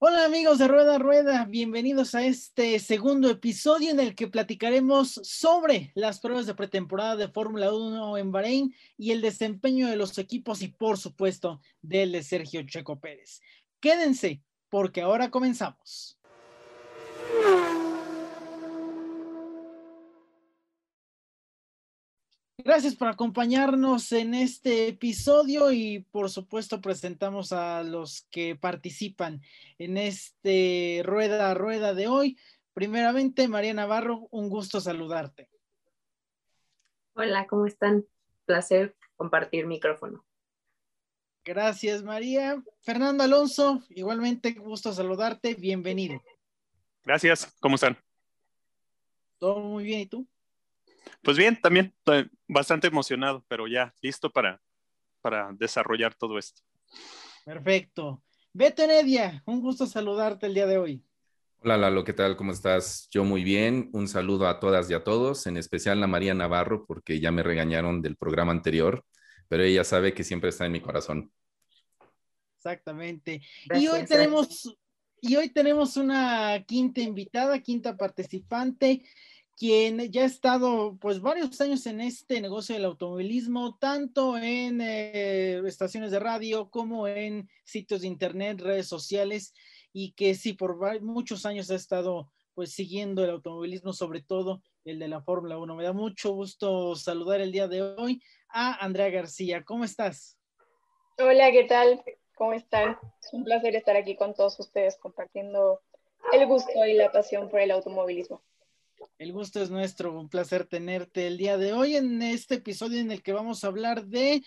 Hola amigos de Rueda Rueda, bienvenidos a este segundo episodio en el que platicaremos sobre las pruebas de pretemporada de Fórmula 1 en Bahrein y el desempeño de los equipos y por supuesto del de Sergio Checo Pérez. Quédense porque ahora comenzamos. Gracias por acompañarnos en este episodio y por supuesto presentamos a los que participan en este rueda a rueda de hoy. Primeramente, María Navarro, un gusto saludarte. Hola, ¿cómo están? Placer compartir micrófono. Gracias, María. Fernando Alonso, igualmente gusto saludarte. Bienvenido. Gracias, ¿cómo están? Todo muy bien, ¿y tú? Pues bien, también estoy bastante emocionado, pero ya listo para, para desarrollar todo esto. Perfecto. Beto Heredia, un gusto saludarte el día de hoy. Hola Lalo, ¿qué tal? ¿Cómo estás? Yo muy bien. Un saludo a todas y a todos, en especial a María Navarro, porque ya me regañaron del programa anterior, pero ella sabe que siempre está en mi corazón. Exactamente. y hoy tenemos, y hoy tenemos una quinta invitada, quinta participante quien ya ha estado pues varios años en este negocio del automovilismo, tanto en eh, estaciones de radio como en sitios de internet, redes sociales, y que sí, por muchos años ha estado pues siguiendo el automovilismo, sobre todo el de la Fórmula 1. Me da mucho gusto saludar el día de hoy a Andrea García. ¿Cómo estás? Hola, ¿qué tal? ¿Cómo están? Es un placer estar aquí con todos ustedes compartiendo el gusto y la pasión por el automovilismo. El gusto es nuestro, un placer tenerte el día de hoy en este episodio en el que vamos a hablar de,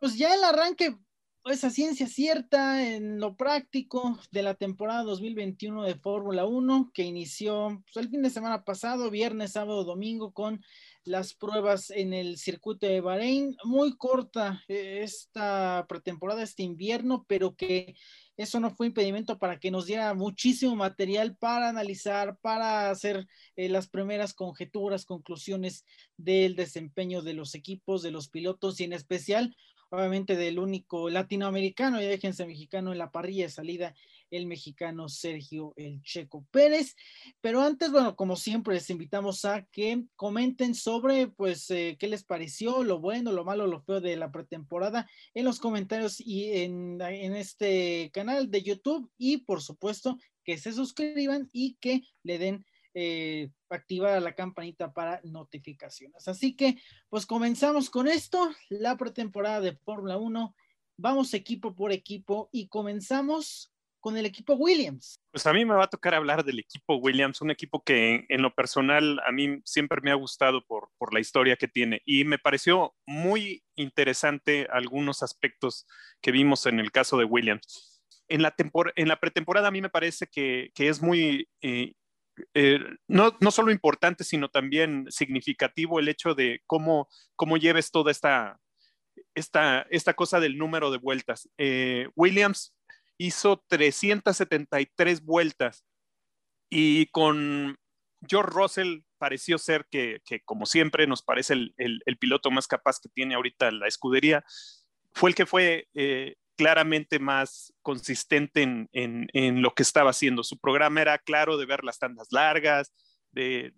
pues ya el arranque, esa ciencia cierta en lo práctico de la temporada 2021 de Fórmula 1 que inició pues, el fin de semana pasado, viernes, sábado, domingo con las pruebas en el circuito de Bahrein. Muy corta eh, esta pretemporada, este invierno, pero que eso no fue impedimento para que nos diera muchísimo material para analizar, para hacer eh, las primeras conjeturas, conclusiones del desempeño de los equipos, de los pilotos y en especial, obviamente, del único latinoamericano, y déjense mexicano en la parrilla de salida el mexicano Sergio El Checo Pérez. Pero antes, bueno, como siempre, les invitamos a que comenten sobre, pues, eh, qué les pareció, lo bueno, lo malo, lo feo de la pretemporada en los comentarios y en, en este canal de YouTube y, por supuesto, que se suscriban y que le den eh, activar la campanita para notificaciones. Así que, pues comenzamos con esto, la pretemporada de Fórmula 1. Vamos equipo por equipo y comenzamos con el equipo Williams? Pues a mí me va a tocar hablar del equipo Williams, un equipo que en, lo personal a mí siempre me ha gustado por, por la historia que tiene y me pareció muy interesante algunos aspectos que vimos en el caso de Williams. En la, pretemporada a mí me parece que, que es muy... Eh, eh, no, no, solo importante, sino también significativo el hecho de cómo, cómo lleves toda esta, esta, esta cosa del número de vueltas. Eh, Williams hizo 373 vueltas y con George Russell pareció ser que, como siempre, nos parece el, piloto más capaz que tiene ahorita la escudería, fue el que fue eh, claramente más consistente en, lo que estaba haciendo. Su programa era claro de ver las tandas largas, de,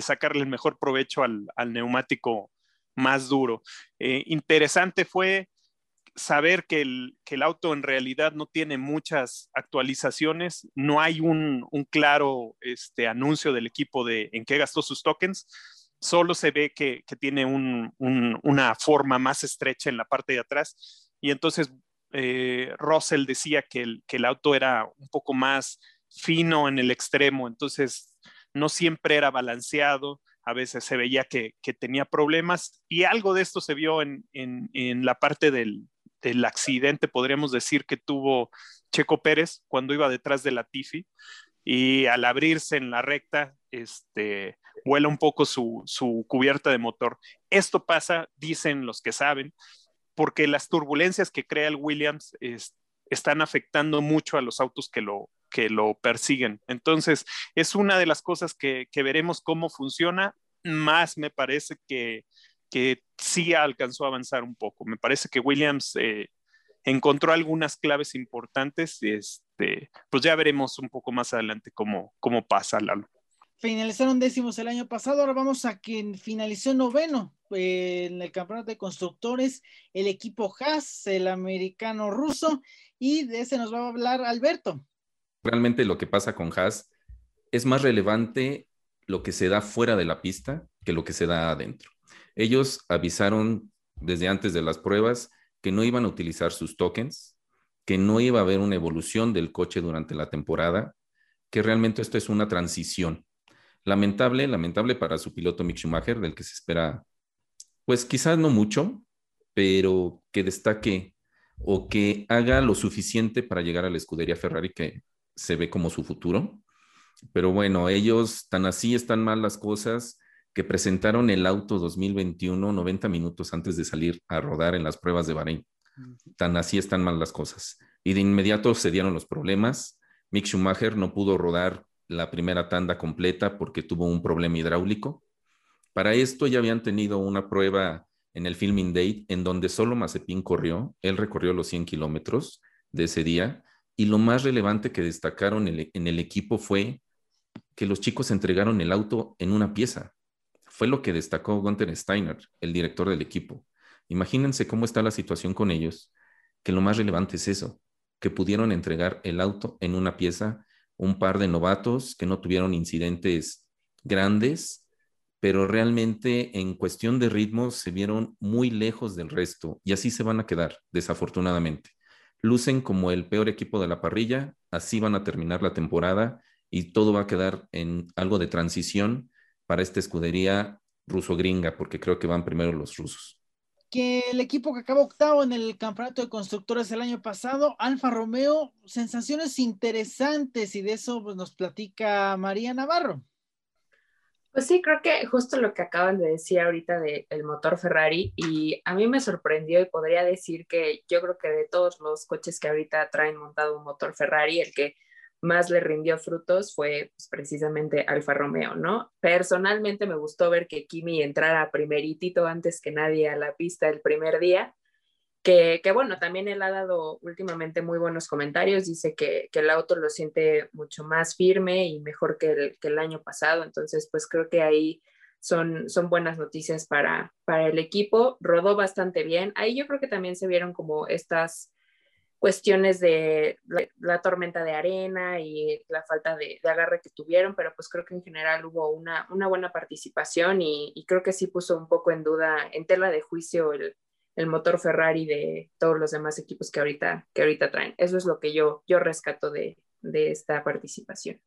sacarle el mejor provecho al, neumático más duro. Eh, interesante fue saber que el, que el, auto en realidad no tiene muchas actualizaciones, no hay un, claro este, anuncio del equipo de en qué gastó sus tokens, solo se ve que, que tiene un, un, una forma más estrecha en la parte de atrás. Y entonces eh, Russell decía que el, que el auto era un poco más fino en el extremo, entonces no siempre era balanceado, a veces se veía que, que, tenía problemas y algo de esto se vio en, en la parte del, del accidente, podríamos decir, que tuvo Checo Pérez cuando iba detrás de la Tifi y al abrirse en la recta, este, vuela un poco su, su cubierta de motor. Esto pasa, dicen los que saben, porque las turbulencias que crea el Williams están afectando mucho a los autos que lo, que lo persiguen. Entonces, es una de las cosas que veremos cómo funciona. Más me parece que que sí alcanzó a avanzar un poco. Me parece que Williams eh, encontró algunas claves importantes. Este, pues ya veremos un poco más adelante cómo, cómo pasa, Lalo. Finalizaron décimos el año pasado, ahora vamos a quien finalizó noveno eh, en el campeonato de constructores, el equipo Haas, el americano ruso, y de ese nos va a hablar Alberto. Realmente lo que pasa con Haas es más relevante lo que se da fuera de la pista que lo que se da adentro. Ellos avisaron desde antes de las pruebas que no iban a utilizar sus tokens, que no iba a haber una evolución del coche durante la temporada, que realmente esto es una transición. Lamentable, lamentable para su piloto Mick Schumacher, del que se espera, pues quizás no mucho, pero que destaque o que haga lo suficiente para llegar a la escudería Ferrari que se ve como su futuro. Pero bueno, ellos tan así están mal las cosas que presentaron el auto 2021 90 minutos antes de salir a rodar en las pruebas de Bahrein. Tan así están mal las cosas. Y de inmediato se dieron los problemas. Mick Schumacher no pudo rodar la primera tanda completa porque tuvo un problema hidráulico. Para esto ya habían tenido una prueba en el Filming Date en donde solo Mazepin corrió. Él recorrió los 100 kilómetros de ese día. Y lo más relevante que destacaron en el equipo fue que los chicos entregaron el auto en una pieza. Fue lo que destacó Gunther Steiner, el director del equipo. Imagínense cómo está la situación con ellos, que lo más relevante es eso, que pudieron entregar el auto en una pieza, un par de novatos que no tuvieron incidentes grandes, pero realmente en cuestión de ritmo se vieron muy lejos del resto y así se van a quedar, desafortunadamente. Lucen como el peor equipo de la parrilla, así van a terminar la temporada y todo va a quedar en algo de transición para esta escudería ruso-gringa, porque creo que van primero los rusos. Que el equipo que acabó octavo en el campeonato de constructores el año pasado, Alfa Romeo, sensaciones interesantes y de eso pues, nos platica María Navarro. Pues sí, creo que justo lo que acaban de decir ahorita del motor Ferrari y a mí me sorprendió y podría decir que yo creo que de todos los coches que ahorita traen montado un motor Ferrari, el que más le rindió frutos fue pues, precisamente Alfa Romeo, ¿no? Personalmente me gustó ver que Kimi entrara primeritito antes que nadie a la pista el primer día, que, que bueno, también él ha dado últimamente muy buenos comentarios, dice que, que el auto lo siente mucho más firme y mejor que el, que el año pasado, entonces pues creo que ahí son, son buenas noticias para, para el equipo, rodó bastante bien, ahí yo creo que también se vieron como estas cuestiones de la, tormenta de arena y la falta de, agarre que tuvieron, pero pues creo que en general hubo una, una buena participación y, creo que sí puso un poco en duda, en tela de juicio el, el, motor Ferrari de todos los demás equipos que ahorita, que ahorita traen. Eso es lo que yo, yo rescato de, de esta participación.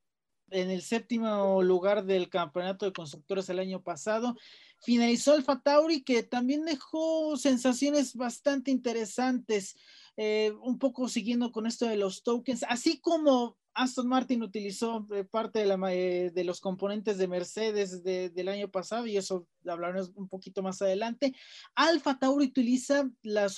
En el séptimo lugar del campeonato de constructores el año pasado, finalizó Alfa Tauri, que también dejó sensaciones bastante interesantes. Eh, un poco siguiendo con esto de los tokens, así como Aston Martin utilizó eh, parte de, la, eh, de, los componentes de Mercedes del año pasado, y eso hablaremos un poquito más adelante. Alfa Tauri utiliza las,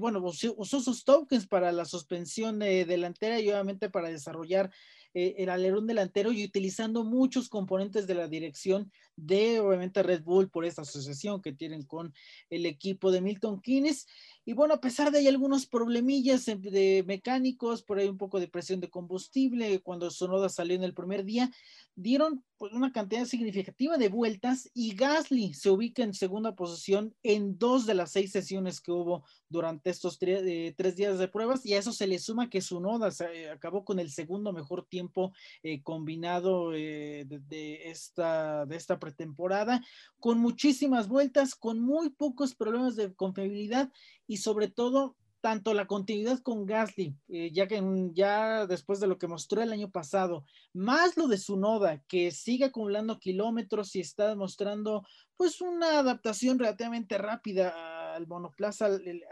bueno, usó, sus tokens para la suspensión delantera y obviamente para desarrollar el alerón delantero y utilizando muchos componentes de la dirección de obviamente Red Bull por esta asociación que tienen con el equipo de Milton Keynes. Y bueno, a pesar de hay algunos problemillas de mecánicos, por ahí un poco de presión de combustible, cuando Sonoda salió en el primer día, dieron pues, una cantidad significativa de vueltas y Gasly se ubica en segunda posición en dos de las seis sesiones que hubo durante estos eh, tres días de pruebas y a eso se le suma que Sonoda se, acabó con el segundo mejor tiempo eh, combinado eh, de, esta, de esta pretemporada, con muchísimas vueltas, con muy pocos problemas de confiabilidad y sobre todo tanto la continuidad con Gasly, eh, ya que ya después de lo que mostró el año pasado, más lo de su noda, que sigue acumulando kilómetros y está demostrando pues una adaptación relativamente rápida al monoplaza, el,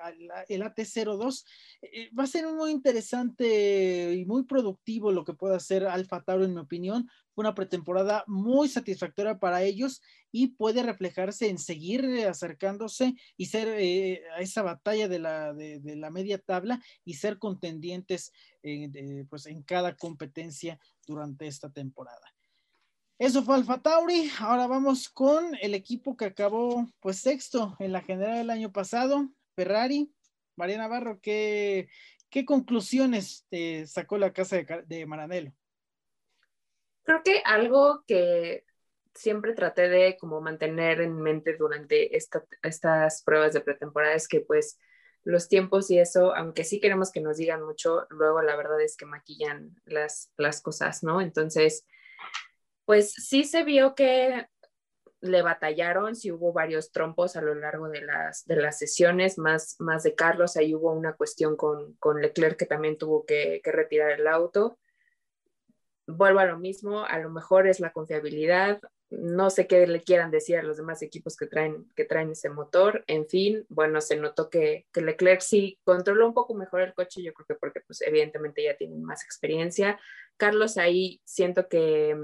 AT02, eh, va a ser muy interesante y muy productivo lo que pueda hacer Alfa Tauro en mi opinión, una pretemporada muy satisfactoria para ellos y puede reflejarse en seguir acercándose y ser eh, a esa batalla de la, de, la, media tabla y ser contendientes eh, pues en cada competencia durante esta temporada. Eso fue Alfa Tauri. Ahora vamos con el equipo que acabó pues sexto en la general del año pasado, Ferrari. María Navarro, ¿qué, conclusiones sacó la casa de, de Maranelo? Creo que algo que siempre traté de como mantener en mente durante estas pruebas de pretemporada es que pues los tiempos y eso, aunque sí queremos que nos digan mucho, luego la verdad es que maquillan las cosas, ¿no? Entonces, pues sí se vio que le batallaron, sí hubo varios trompos a lo largo de las, de las sesiones, más, más de Carlos, ahí hubo una cuestión con, con Leclerc que también tuvo que, retirar el auto. Vuelvo a lo mismo, a lo mejor es la confiabilidad, no sé qué le quieran decir a los demás equipos que traen, que traen ese motor. En fin, bueno, se notó que, que, Leclerc sí controló un poco mejor el coche, yo creo que porque pues evidentemente ya tienen más experiencia. Carlos ahí siento que,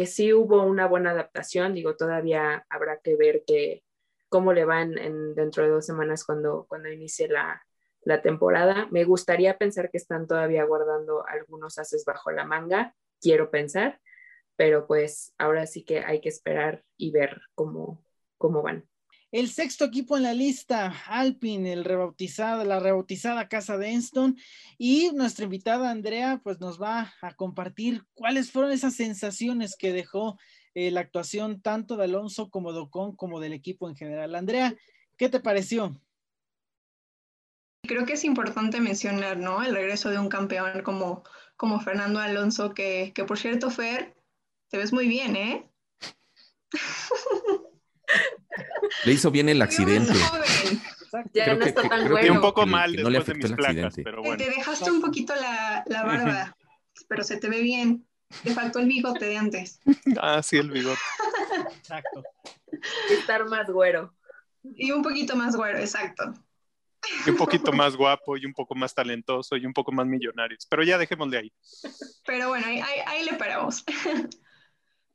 que sí hubo una buena adaptación, digo, todavía habrá que ver que, cómo le van en, dentro de dos semanas cuando, cuando inicie la, la temporada. Me gustaría pensar que están todavía guardando algunos haces bajo la manga, quiero pensar pero pues ahora sí que hay que esperar y ver cómo, cómo van. El sexto equipo en la lista, Alpine, el rebautizado, la rebautizada casa de Enston. Y nuestra invitada Andrea, pues nos va a compartir cuáles fueron esas sensaciones que dejó eh, la actuación tanto de Alonso como de Ocon, como del equipo en general. Andrea, ¿qué te pareció? Creo que es importante mencionar, ¿no? El regreso de un campeón como, como Fernando Alonso, que, que por cierto, Fer, te ves muy bien, ¿eh? Le hizo bien el accidente. Ya no está tan bueno. un poco mal no le afectó el accidente. pero bueno. Te dejaste un poquito la, la barba, pero se te ve bien. Te faltó el bigote de antes. Ah, sí, el bigote. Exacto. Estar más güero. Y un poquito más güero, exacto. Y un poquito más guapo y un poco más talentoso y un poco más millonario. Pero ya dejémosle ahí. Pero bueno, ahí, ahí le paramos.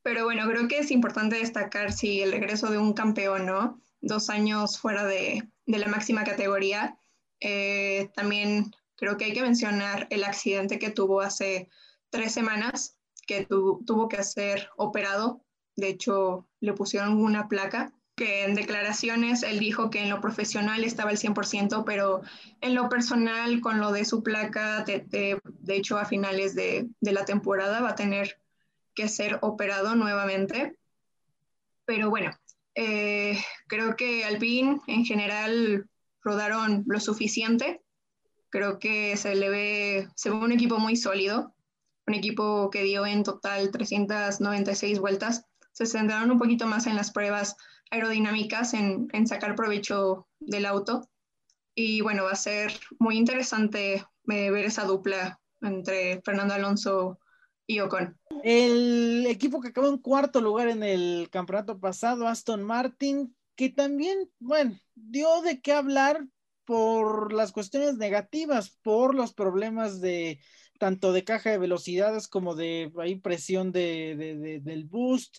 Pero bueno, creo que es importante destacar, sí, el regreso de un campeón, ¿no? Dos años fuera de, de la máxima categoría. Eh, también creo que hay que mencionar el accidente que tuvo hace tres semanas, que tuvo que ser operado. De hecho, le pusieron una placa que en declaraciones él dijo que en lo profesional estaba el 100%, pero en lo personal, con lo de su placa, de, de, hecho a finales de, de, la temporada va a tener que ser operado nuevamente. Pero bueno, eh, creo que Alpine en general rodaron lo suficiente. Creo que se le ve, se ve un equipo muy sólido, un equipo que dio en total 396 vueltas. Se centraron un poquito más en las pruebas aerodinámicas, en, sacar provecho del auto. Y bueno, va a ser muy interesante eh, ver esa dupla entre Fernando Alonso y Ocon. El equipo que acabó en cuarto lugar en el campeonato pasado, Aston Martin, que también, bueno, dio de qué hablar por las cuestiones negativas, por los problemas de tanto de caja de velocidades como de ahí, presión de, de, del boost,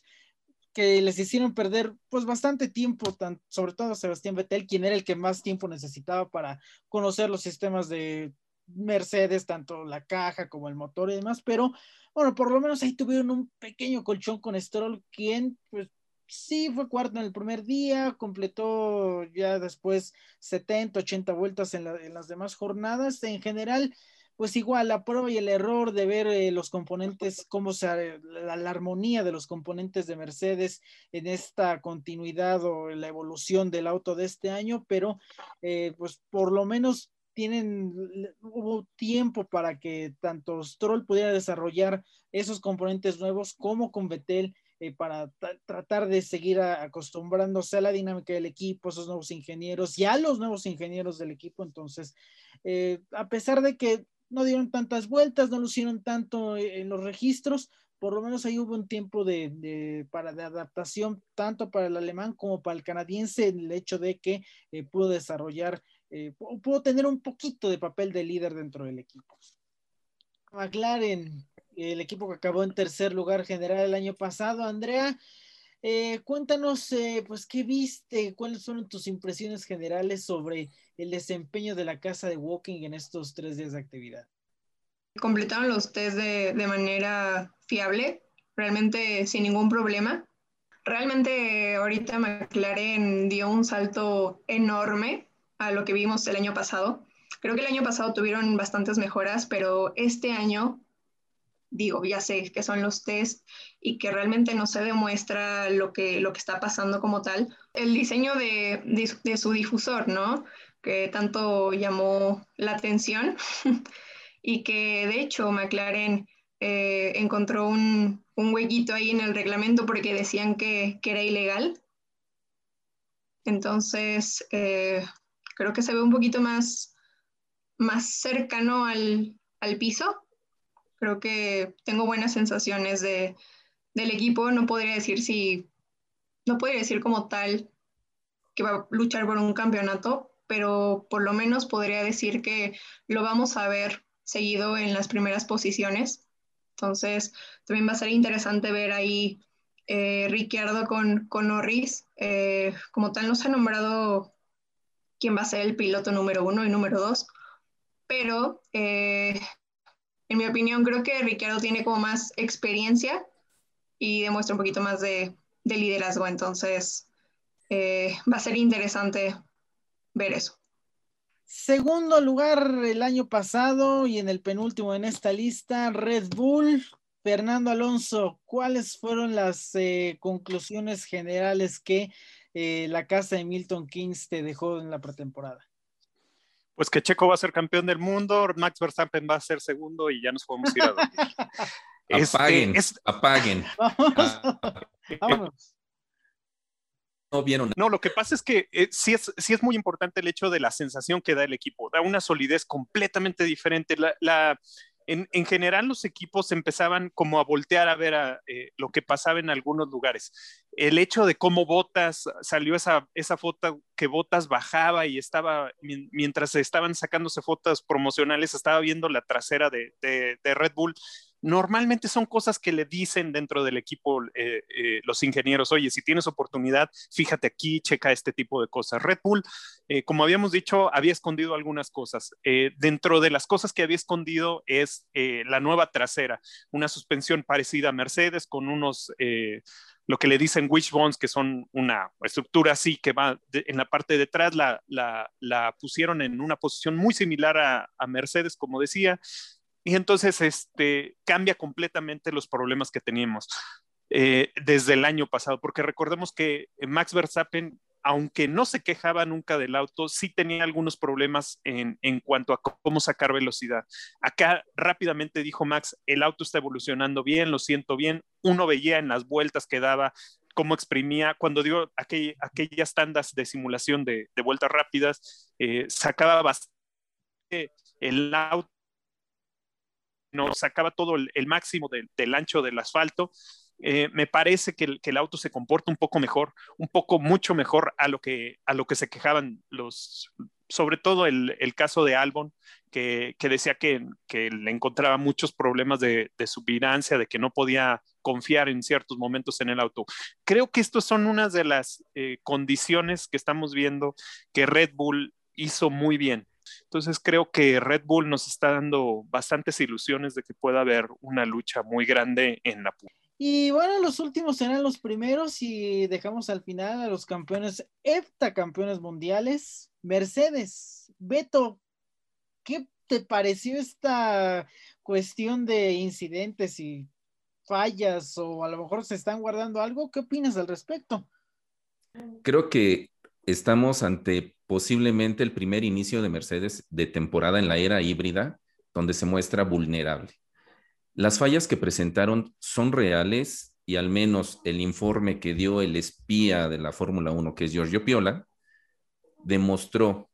que les hicieron perder pues bastante tiempo, sobre todo a Sebastián Vettel, quien era el que más tiempo necesitaba para conocer los sistemas de Mercedes, tanto la caja como el motor y demás, pero bueno, por lo menos ahí tuvieron un pequeño colchón con Stroll, quien pues sí fue cuarto en el primer día, completó ya después 70, 80 vueltas en, las demás jornadas. En general, pues igual la prueba y el error de ver eh, los componentes, cómo se, la, armonía de los componentes de Mercedes en esta continuidad o la evolución del auto de este año, pero eh, pues por lo menos tienen, hubo tiempo para que tanto Stroll pudiera desarrollar esos componentes nuevos como con Vettel eh, para tratar de seguir acostumbrándose a la dinámica del equipo, esos nuevos ingenieros y a los nuevos ingenieros del equipo. Entonces, eh, a pesar de que no dieron tantas vueltas, no lucieron tanto en los registros, por lo menos ahí hubo un tiempo de, para, de adaptación tanto para el alemán como para el canadiense en el hecho de que eh, pudo desarrollar eh, pudo tener un poquito de papel de líder dentro del equipo. McLaren, el equipo que acabó en tercer lugar general el año pasado. Andrea, eh, cuéntanos, eh, pues, ¿qué viste? ¿Cuáles fueron tus impresiones generales sobre el desempeño de la casa de Walking en estos tres días de actividad? Completaron los test de, de manera fiable, realmente sin ningún problema. Realmente ahorita McLaren dio un salto enorme a lo que vimos el año pasado. Creo que el año pasado tuvieron bastantes mejoras, pero este año, digo, ya sé que son los test y que realmente no se demuestra lo que, lo que está pasando como tal. El diseño de, de, su difusor, ¿no? Que tanto llamó la atención y que de hecho McLaren eh, encontró un, un, huequito ahí en el reglamento porque decían que, que era ilegal. Entonces, eh, creo que se ve un poquito más, más cercano al, al piso. Creo que tengo buenas sensaciones de, del equipo. No podría decir si, no podría decir como tal que va a luchar por un campeonato, pero por lo menos podría decir que lo vamos a ver seguido en las primeras posiciones. Entonces, también va a ser interesante ver ahí eh, Ricciardo con, con Norris. Eh, como tal, no se ha nombrado quién va a ser el piloto número uno y número dos, pero eh, en mi opinión creo que Ricciardo tiene como más experiencia y demuestra un poquito más de, de liderazgo, entonces eh, va a ser interesante ver eso. Segundo lugar el año pasado y en el penúltimo en esta lista, Red Bull. Fernando Alonso, ¿cuáles fueron las eh, conclusiones generales que eh, la casa de Milton Keynes te dejó en la pretemporada? Pues que Checo va a ser campeón del mundo, Max Verstappen va a ser segundo y ya nos podemos ir a dormir. Este, apaguen, apaguen. Vámonos. No vieron. No, lo que pasa es que eh, sí, es, sí es muy importante el hecho de la sensación que da el equipo. Da una solidez completamente diferente. La, en, en, general los equipos empezaban como a voltear a ver a, eh, lo que pasaba en algunos lugares. El hecho de cómo Botas, salió esa, esa foto que Botas bajaba y estaba, mientras estaban sacándose fotos promocionales, estaba viendo la trasera de, de, Red Bull normalmente son cosas que le dicen dentro del equipo eh, eh, los ingenieros, oye, si tienes oportunidad, fíjate aquí, checa este tipo de cosas. Red Bull, eh, como habíamos dicho, había escondido algunas cosas. dentro de las cosas que había escondido es la nueva trasera, una suspensión parecida a Mercedes con unos lo que le dicen wishbones, que son una estructura así que va en la parte de atrás, la, pusieron en una posición muy similar a, a Mercedes, como decía, y entonces este, cambia completamente los problemas que teníamos eh, desde el año pasado, porque recordemos que Max Verstappen, aunque no se quejaba nunca del auto, sí tenía algunos problemas en, en cuanto a cómo sacar velocidad. Acá rápidamente dijo Max, el auto está evolucionando bien, lo siento bien. Uno veía en las vueltas que daba cómo exprimía, cuando dio aquellas tandas de simulación de, vueltas rápidas, eh, sacaba bastante el auto no sacaba todo el, máximo del ancho del asfalto. Eh, me parece que el, auto se comporta un poco mejor, un poco mucho mejor a lo que, a lo que se quejaban los, sobre todo el, caso de Albon, que, decía que, le encontraba muchos problemas de, de de que no podía confiar en ciertos momentos en el auto. Creo que estas son unas de las eh, condiciones que estamos viendo que Red Bull hizo muy bien. Entonces creo que Red Bull nos está dando bastantes ilusiones de que pueda haber una lucha muy grande en la y bueno, los últimos serán los primeros y dejamos al final a los campeones, heptacampeones mundiales, Mercedes. Beto, ¿qué te pareció esta cuestión de incidentes y fallas o a lo mejor se están guardando algo? ¿Qué opinas al respecto? Creo que estamos ante posiblemente el primer inicio de Mercedes de temporada en la era híbrida, donde se muestra vulnerable. Las fallas que presentaron son reales y al menos el informe que dio el espía de la Fórmula 1, que es Giorgio Piola, demostró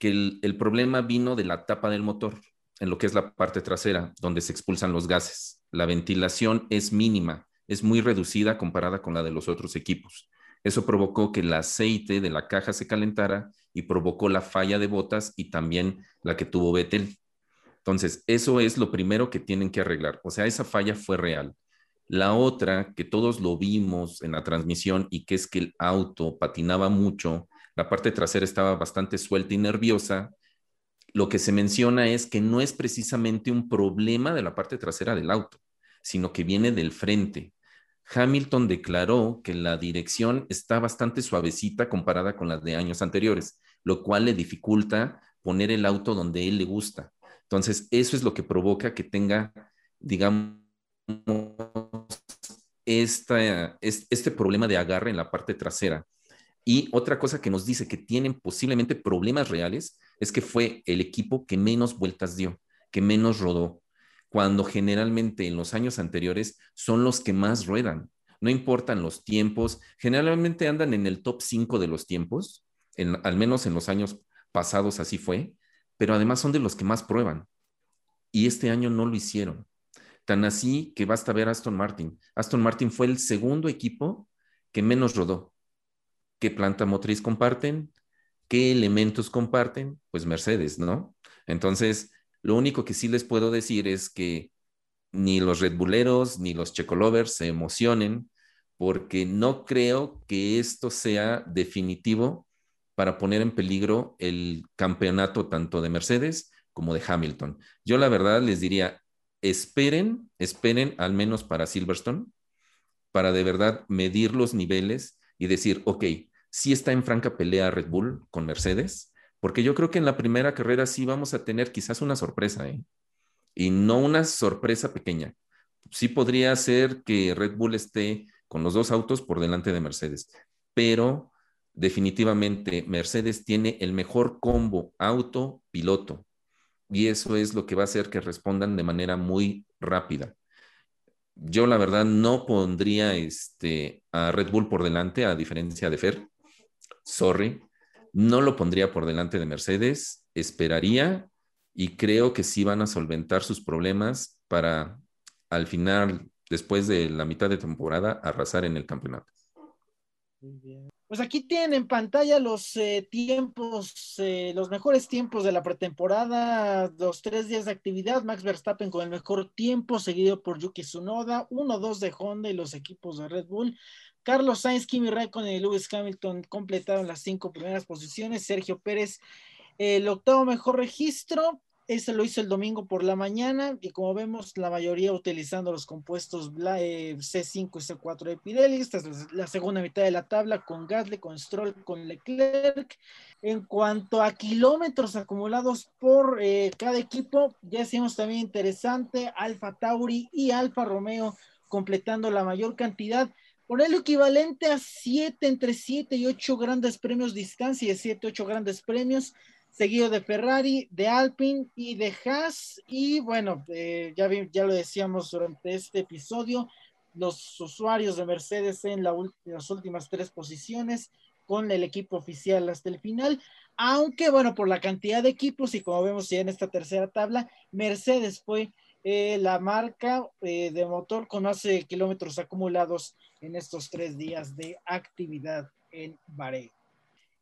que el, el, problema vino de la tapa del motor, en lo que es la parte trasera, donde se expulsan los gases. La ventilación es mínima, es muy reducida comparada con la de los otros equipos. Eso provocó que el aceite de la caja se calentara y provocó la falla de botas y también la que tuvo Betel. Entonces, eso es lo primero que tienen que arreglar. O sea, esa falla fue real. La otra, que todos lo vimos en la transmisión y que es que el auto patinaba mucho, la parte trasera estaba bastante suelta y nerviosa. Lo que se menciona es que no es precisamente un problema de la parte trasera del auto, sino que viene del frente. Hamilton declaró que la dirección está bastante suavecita comparada con las de años anteriores. lo cual le dificulta poner el auto donde él le gusta. Entonces, eso es lo que provoca que tenga, digamos, esta, este problema de agarre en la parte trasera. Y otra cosa que nos dice que tienen posiblemente problemas reales es que fue el equipo que menos vueltas dio, que menos rodó, cuando generalmente en los años anteriores son los que más ruedan. No importan los tiempos, generalmente andan en el top 5 de los tiempos, al menos en los años pasados así fue, pero además son de los que más prueban. Y este año no lo hicieron. Tan así que basta ver a Aston Martin. Aston Martin fue el segundo equipo que menos rodó. ¿Qué planta motriz comparten? ¿Qué elementos comparten? Pues Mercedes, ¿no? Entonces, lo único que sí les puedo decir es que ni los Red Bulleros ni los Checolovers se emocionen porque no creo que esto sea definitivo para poner en peligro el campeonato tanto de Mercedes como de Hamilton. Yo la verdad les diría, esperen, esperen al menos para Silverstone, para de verdad medir los niveles y decir, ok, sí está en franca pelea Red Bull con Mercedes, porque yo creo que en la primera carrera sí vamos a tener quizás una sorpresa, ¿eh? Y no una sorpresa pequeña. Sí podría ser que Red Bull esté con los dos autos por delante de Mercedes, pero definitivamente Mercedes tiene el mejor combo auto-piloto y eso es lo que va a hacer que respondan de manera muy rápida. Yo la verdad no pondría este, a Red Bull por delante, a diferencia de Fer. Sorry, no lo pondría por delante de Mercedes, esperaría y creo que sí van a solventar sus problemas para al final, después de la mitad de temporada, arrasar en el campeonato. Pues aquí tienen en pantalla los eh, tiempos, eh, los mejores tiempos de la pretemporada, los tres días de actividad. Max Verstappen con el mejor tiempo, seguido por Yuki Tsunoda, 1-2 de Honda y los equipos de Red Bull. Carlos Sainz, Kimi Raikkonen y Lewis Hamilton completaron las cinco primeras posiciones. Sergio Pérez, el octavo mejor registro, ese lo hizo el domingo por la mañana y como vemos la mayoría utilizando los compuestos C5 y C4 de Pirelli. Esta es la segunda mitad de la tabla con Gasly, con Stroll, con Leclerc. En cuanto a kilómetros acumulados por eh, cada equipo, ya hicimos también interesante Alfa Tauri y Alfa Romeo completando la mayor cantidad. Por el equivalente a 7, entre 7 y 8 grandes premios distancia, 7, 8 grandes premios seguido de Ferrari, de Alpine y de Haas. Y bueno, eh, ya, ya lo decíamos durante este episodio, los usuarios de Mercedes en las últimas tres posiciones con el equipo oficial hasta el final. Aunque bueno, por la cantidad de equipos y como vemos ya en esta tercera tabla, Mercedes fue eh, la marca eh, de motor con más kilómetros acumulados en estos tres días de actividad en Bahrein.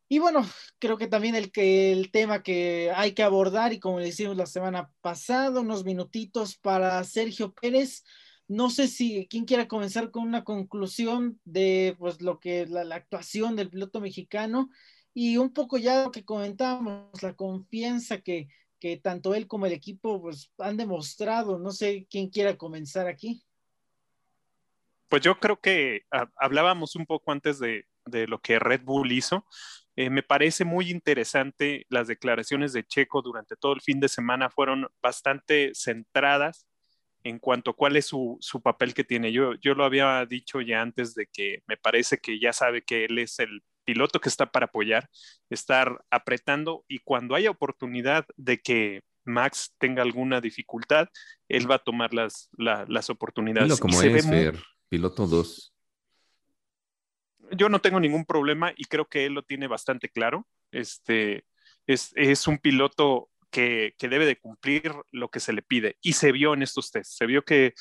Y bueno, creo que también el, que, el tema que hay que abordar, y como le hicimos la semana pasada, unos minutitos para Sergio Pérez. No sé si quién quiera comenzar con una conclusión de pues lo que la, la actuación del piloto mexicano y un poco ya lo que comentábamos, la confianza que, que tanto él como el equipo pues han demostrado. No sé quién quiera comenzar aquí. Pues yo creo que ah, hablábamos un poco antes de, de, lo que Red Bull hizo. Eh, me parece muy interesante las declaraciones de Checo durante todo el fin de semana, fueron bastante centradas en cuanto a cuál es su, su papel que tiene. Yo, yo lo había dicho ya antes de que me parece que ya sabe que él es el piloto que está para apoyar, estar apretando y cuando haya oportunidad de que Max tenga alguna dificultad, él va a tomar las, las oportunidades. como es, piloto 2 yo no tengo ningún problema y creo que él lo tiene bastante claro. Este, es, un piloto que, debe de cumplir lo que se le pide y se vio en estos tests, se vio que,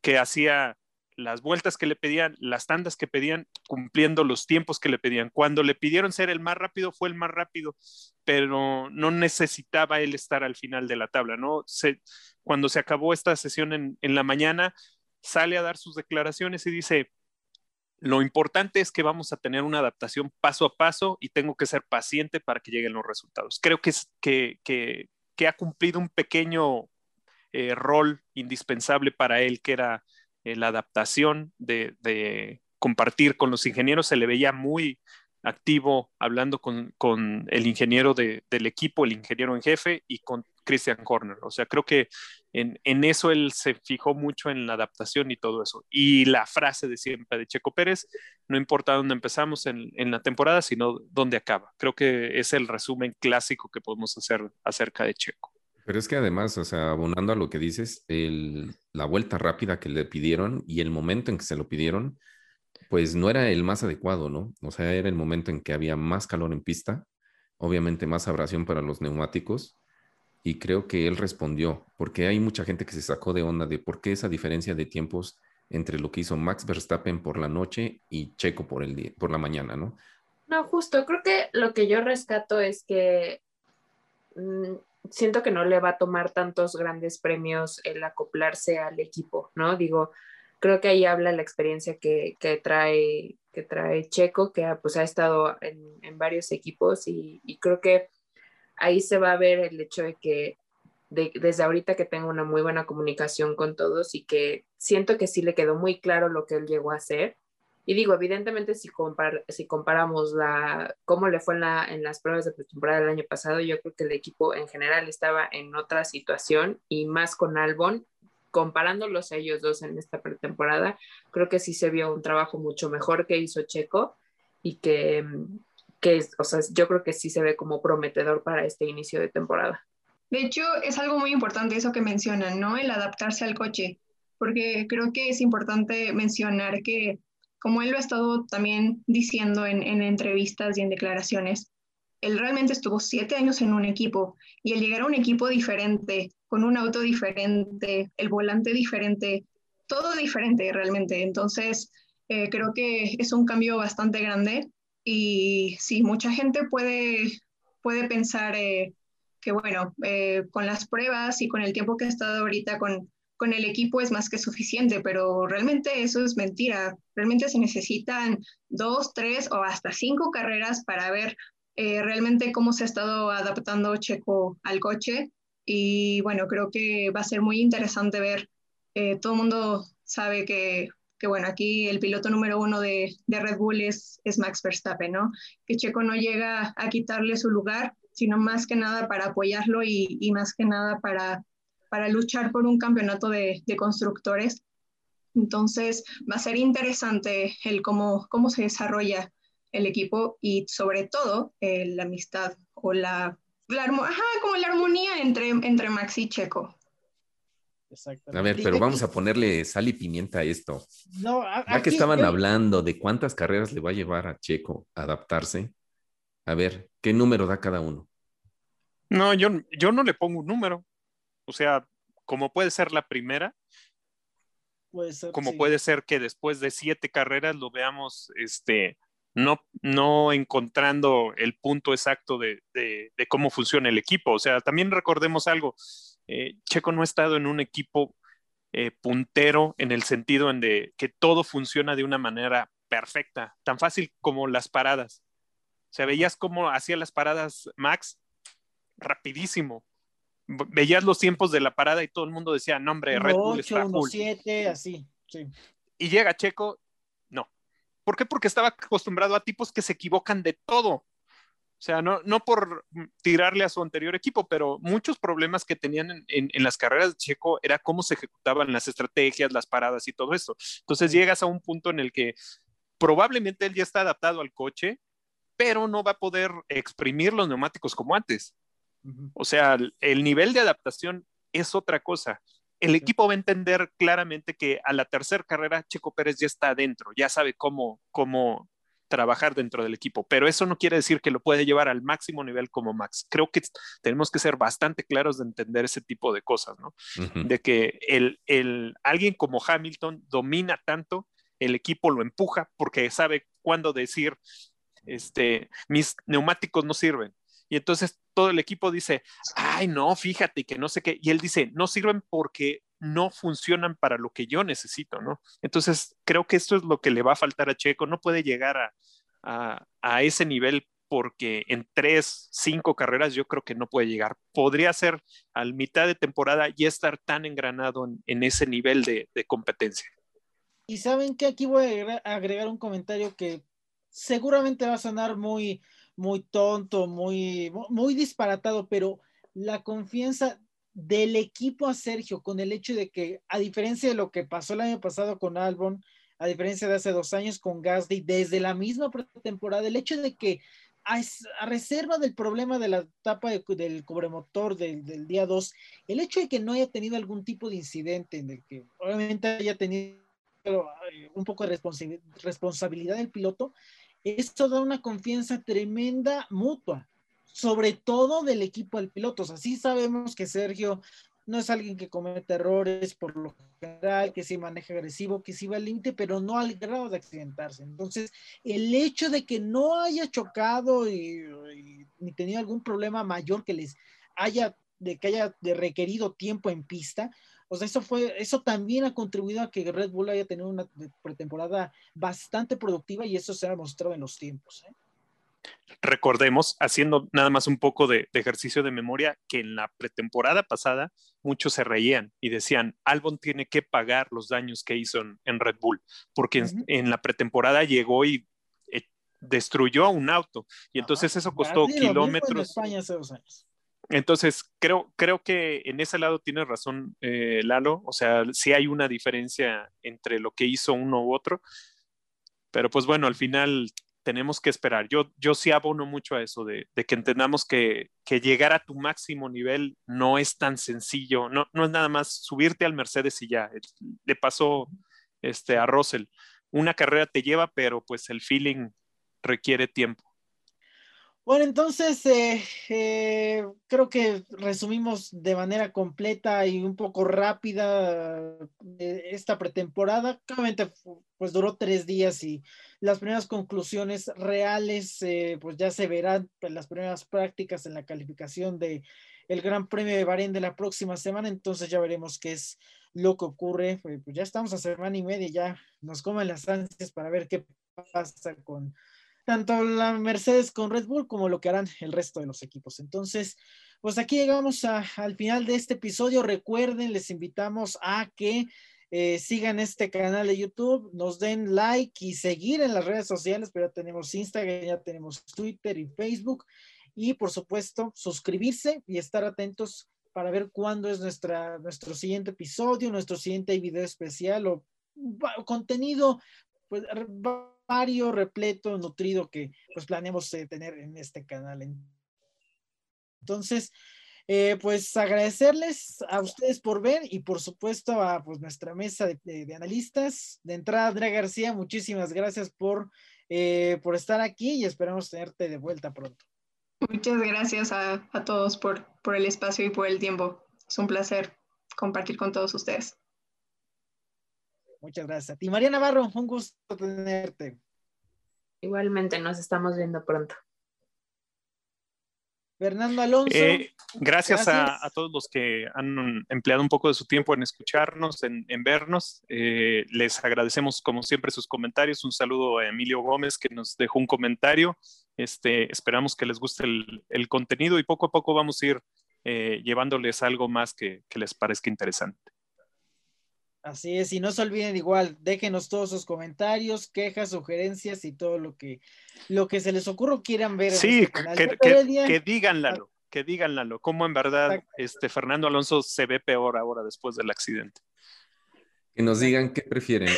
que hacía las vueltas que le pedían, las tandas que pedían, cumpliendo los tiempos que le pedían. Cuando le pidieron ser el más rápido, fue el más rápido, pero no necesitaba él estar al final de la tabla, ¿no? Cuando se acabó esta sesión en, en la mañana, sale a dar sus declaraciones y dice, lo importante es que vamos a tener una adaptación paso a paso y tengo que ser paciente para que lleguen los resultados. Creo que, es, que, que, ha cumplido un pequeño eh, rol indispensable para él, que era eh, la adaptación de, de, compartir con los ingenieros. Se le veía muy activo, hablando con, con el ingeniero de, del equipo, el ingeniero en jefe y con Christian Horner. O sea, creo que en, eso él se fijó mucho en la adaptación y todo eso. Y la frase de siempre de Checo Pérez, no importa dónde empezamos en, la temporada, sino dónde acaba. Creo que es el resumen clásico que podemos hacer acerca de Checo. Pero es que además, o abonando a lo que dices, la vuelta rápida que le pidieron y el momento en que se lo pidieron, pues no era el más adecuado, ¿no? O sea, era el momento en que había más calor en pista, obviamente más abrasión para los neumáticos, y creo que él respondió, porque hay mucha gente que se sacó de onda de por qué esa diferencia de tiempos entre lo que hizo Max Verstappen por la noche y Checo por, el día, por la mañana, ¿no? No, justo, creo que lo que yo rescato es que mmm, siento que no le va a tomar tantos grandes premios el acoplarse al equipo, ¿no? Digo, creo que ahí habla la experiencia que, que trae, que trae Checo, que pues ha estado en, en varios equipos y, y, creo que ahí se va a ver el hecho de que de, desde ahorita que tengo una muy buena comunicación con todos y que siento que sí le quedó muy claro lo que él llegó a hacer. Y digo, evidentemente, si, compar, si comparamos la, cómo le fue en, la, en las pruebas de pretemporada del año pasado, yo creo que el equipo en general estaba en otra situación y más con Albon, comparándolos a ellos dos en esta pretemporada, creo que sí se vio un trabajo mucho mejor que hizo Checo y que, que o sea, yo creo que sí se ve como prometedor para este inicio de temporada. De hecho, es algo muy importante eso que mencionan, ¿no? El adaptarse al coche, porque creo que es importante mencionar que, como él lo ha estado también diciendo en, en entrevistas y en declaraciones, él realmente estuvo siete años en un equipo y el llegar a un equipo diferente, con un auto diferente, el volante diferente, todo diferente realmente. Entonces, eh, creo que es un cambio bastante grande y sí, mucha gente puede, puede pensar eh, que, bueno, eh, con las pruebas y con el tiempo que he estado ahorita con, con el equipo es más que suficiente, pero realmente eso es mentira. Realmente se necesitan dos, tres o hasta cinco carreras para ver eh, realmente cómo se ha estado adaptando Checo al coche. Y bueno, creo que va a ser muy interesante ver. Todo el mundo sabe que, que, bueno, aquí el piloto número uno de, de, Red Bull es, es Max Verstappen, ¿no? Que Checo no llega a quitarle su lugar, sino más que nada para apoyarlo y, y más que nada para, para luchar por un campeonato de, de constructores. Entonces, va a ser interesante el cómo, cómo se desarrolla el equipo y sobre todo eh, la amistad o la, la ajá, como la armonía entre, entre Max y Checo. A ver, pero vamos a ponerle sal y pimienta a esto. No, a, ya que estaban yo... hablando de cuántas carreras le va a llevar a Checo a adaptarse, a ver, ¿qué número da cada uno? No, yo, yo no le pongo un número. O sea, como puede ser la primera, puede ser, como sí. puede ser que después de siete carreras lo veamos este, no, no encontrando el punto exacto de, de, de, cómo funciona el equipo. O sea, también recordemos algo, eh, Checo no ha estado en un equipo eh, puntero en el sentido en de que todo funciona de una manera perfecta, tan fácil como las paradas. O sea, veías cómo hacía las paradas Max rapidísimo. Veías los tiempos de la parada y todo el mundo decía, no, hombre, Red 8, Bull está 1, cool. 7, así, sí. Y llega Checo, no. ¿Por qué? Porque estaba acostumbrado a tipos que se equivocan de todo. O sea, no, no por tirarle a su anterior equipo, pero muchos problemas que tenían en, en, en, las carreras de Checo era cómo se ejecutaban las estrategias, las paradas y todo eso. Entonces llegas a un punto en el que probablemente él ya está adaptado al coche, pero no va a poder exprimir los neumáticos como antes. Uh -huh. O sea, el nivel de adaptación es otra cosa. El equipo va a entender claramente que a la tercera carrera Checo Pérez ya está adentro, ya sabe cómo, cómo trabajar dentro del equipo, pero eso no quiere decir que lo puede llevar al máximo nivel como Max. Creo que tenemos que ser bastante claros de entender ese tipo de cosas, ¿no? Uh -huh. De que el, el, alguien como Hamilton domina tanto, el equipo lo empuja porque sabe cuándo decir, este, mis neumáticos no sirven. Y entonces todo el equipo dice, ay, no, fíjate que no sé qué. Y él dice, no sirven porque no funcionan para lo que yo necesito, ¿no? Entonces creo que esto es lo que le va a faltar a Checo. No puede llegar a, a, ese nivel porque en tres, cinco carreras yo creo que no puede llegar. Podría ser al mitad de temporada y estar tan engranado en, ese nivel de, competencia. Y saben que aquí voy a agregar, agregar un comentario que seguramente va a sonar muy, muy tonto, muy, muy disparatado, pero la confianza del equipo a Sergio con el hecho de que, a diferencia de lo que pasó el año pasado con Albon, a diferencia de hace dos años con Gasly, desde la misma pretemporada, el hecho de que a, reserva del problema de la etapa del cubremotor del, del día 2, el hecho de que no haya tenido algún tipo de incidente en el que obviamente haya tenido eh, un poco de responsabilidad del piloto, esto da una confianza tremenda mutua, sobre todo del equipo del piloto. Así sabemos que Sergio no es alguien que comete errores por lo general, que se maneja agresivo, que sí va al límite, pero no al grado de accidentarse. Entonces, el hecho de que no haya chocado y, ni tenido algún problema mayor que les haya, de que haya requerido tiempo en pista, o sea, eso fue, eso también ha contribuido a que Red Bull haya tenido una pretemporada bastante productiva y eso se ha mostrado en los tiempos. ¿eh? Recordemos, haciendo nada más un poco de, ejercicio de memoria, que en la pretemporada pasada muchos se reían y decían, Albon tiene que pagar los daños que hizo en, Red Bull, porque en, la pretemporada llegó y eh, destruyó un auto. Y entonces eso costó kilómetros. Entonces, creo, creo que en ese lado tiene razón eh, Lalo, o sea, sí hay una diferencia entre lo que hizo uno u otro, pero pues bueno, al final tenemos que esperar. Yo, yo sí abono mucho a eso, de, que entendamos que, llegar a tu máximo nivel no es tan sencillo, no, no es nada más subirte al Mercedes y ya. Le pasó este, a Russell. Una carrera te lleva, pero pues el feeling requiere tiempo. Bueno, entonces eh, eh, creo que resumimos de manera completa y un poco rápida eh, esta pretemporada. Claramente, pues duró tres días y las primeras conclusiones reales, pues ya se verán en las primeras prácticas en la calificación de el Gran Premio de Bahrein de la próxima semana. Entonces ya veremos qué es lo que ocurre. Pues ya estamos a semana y media, ya nos comen las ansias para ver qué pasa con tanto la Mercedes con Red Bull como lo que harán el resto de los equipos. Entonces, pues aquí llegamos al final de este episodio. Recuerden, les invitamos a que eh, sigan este canal de YouTube, nos den like y seguir en las redes sociales, pero ya tenemos Instagram, ya tenemos Twitter y Facebook. Y por supuesto, suscribirse y estar atentos para ver cuándo es nuestra, nuestro siguiente episodio, nuestro siguiente video especial o contenido pues, vario, repleto, nutrido que pues planeamos eh, tener en este canal. Entonces, eh, pues agradecerles a ustedes por ver y por supuesto a pues nuestra mesa de, analistas. De entrada, Andrea García, muchísimas gracias por, eh, por estar aquí y esperamos tenerte de vuelta pronto. Muchas gracias a, a todos por, por el espacio y por el tiempo. Es un placer compartir con todos ustedes. Muchas gracias a ti. María Navarro, un gusto tenerte. Igualmente, nos estamos viendo pronto. Fernando Alonso. Eh, gracias, A, todos los que han empleado un poco de su tiempo en escucharnos, en, vernos. Eh, les agradecemos, como siempre, sus comentarios. Un saludo a Emilio Gómez, que nos dejó un comentario. Este, esperamos que les guste el, contenido y poco a poco vamos a ir eh, llevándoles algo más que les parezca interesante. Así es, y no se olviden igual, déjenos todos sus comentarios, quejas, sugerencias y todo lo que, lo que se les ocurra o quieran ver. Sí, este que, que, que, díganlo, que díganlo, cómo en verdad este Fernando Alonso se ve peor ahora después del accidente. Que nos digan qué prefieren,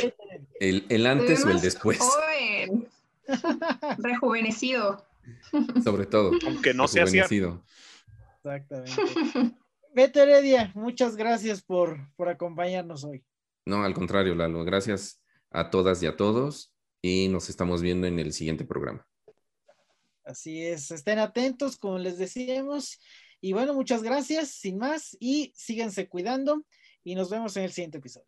el, el antes o el después. Joven, rejuvenecido. Sobre todo. Aunque no sea cierto. Exactamente. Beto Heredia, muchas gracias por, por acompañarnos hoy. No, al contrario, Lalo. Gracias a todas y a todos y nos estamos viendo en el siguiente programa. Así es, estén atentos, como les decíamos. Y bueno, muchas gracias, sin más, y síganse cuidando y nos vemos en el siguiente episodio.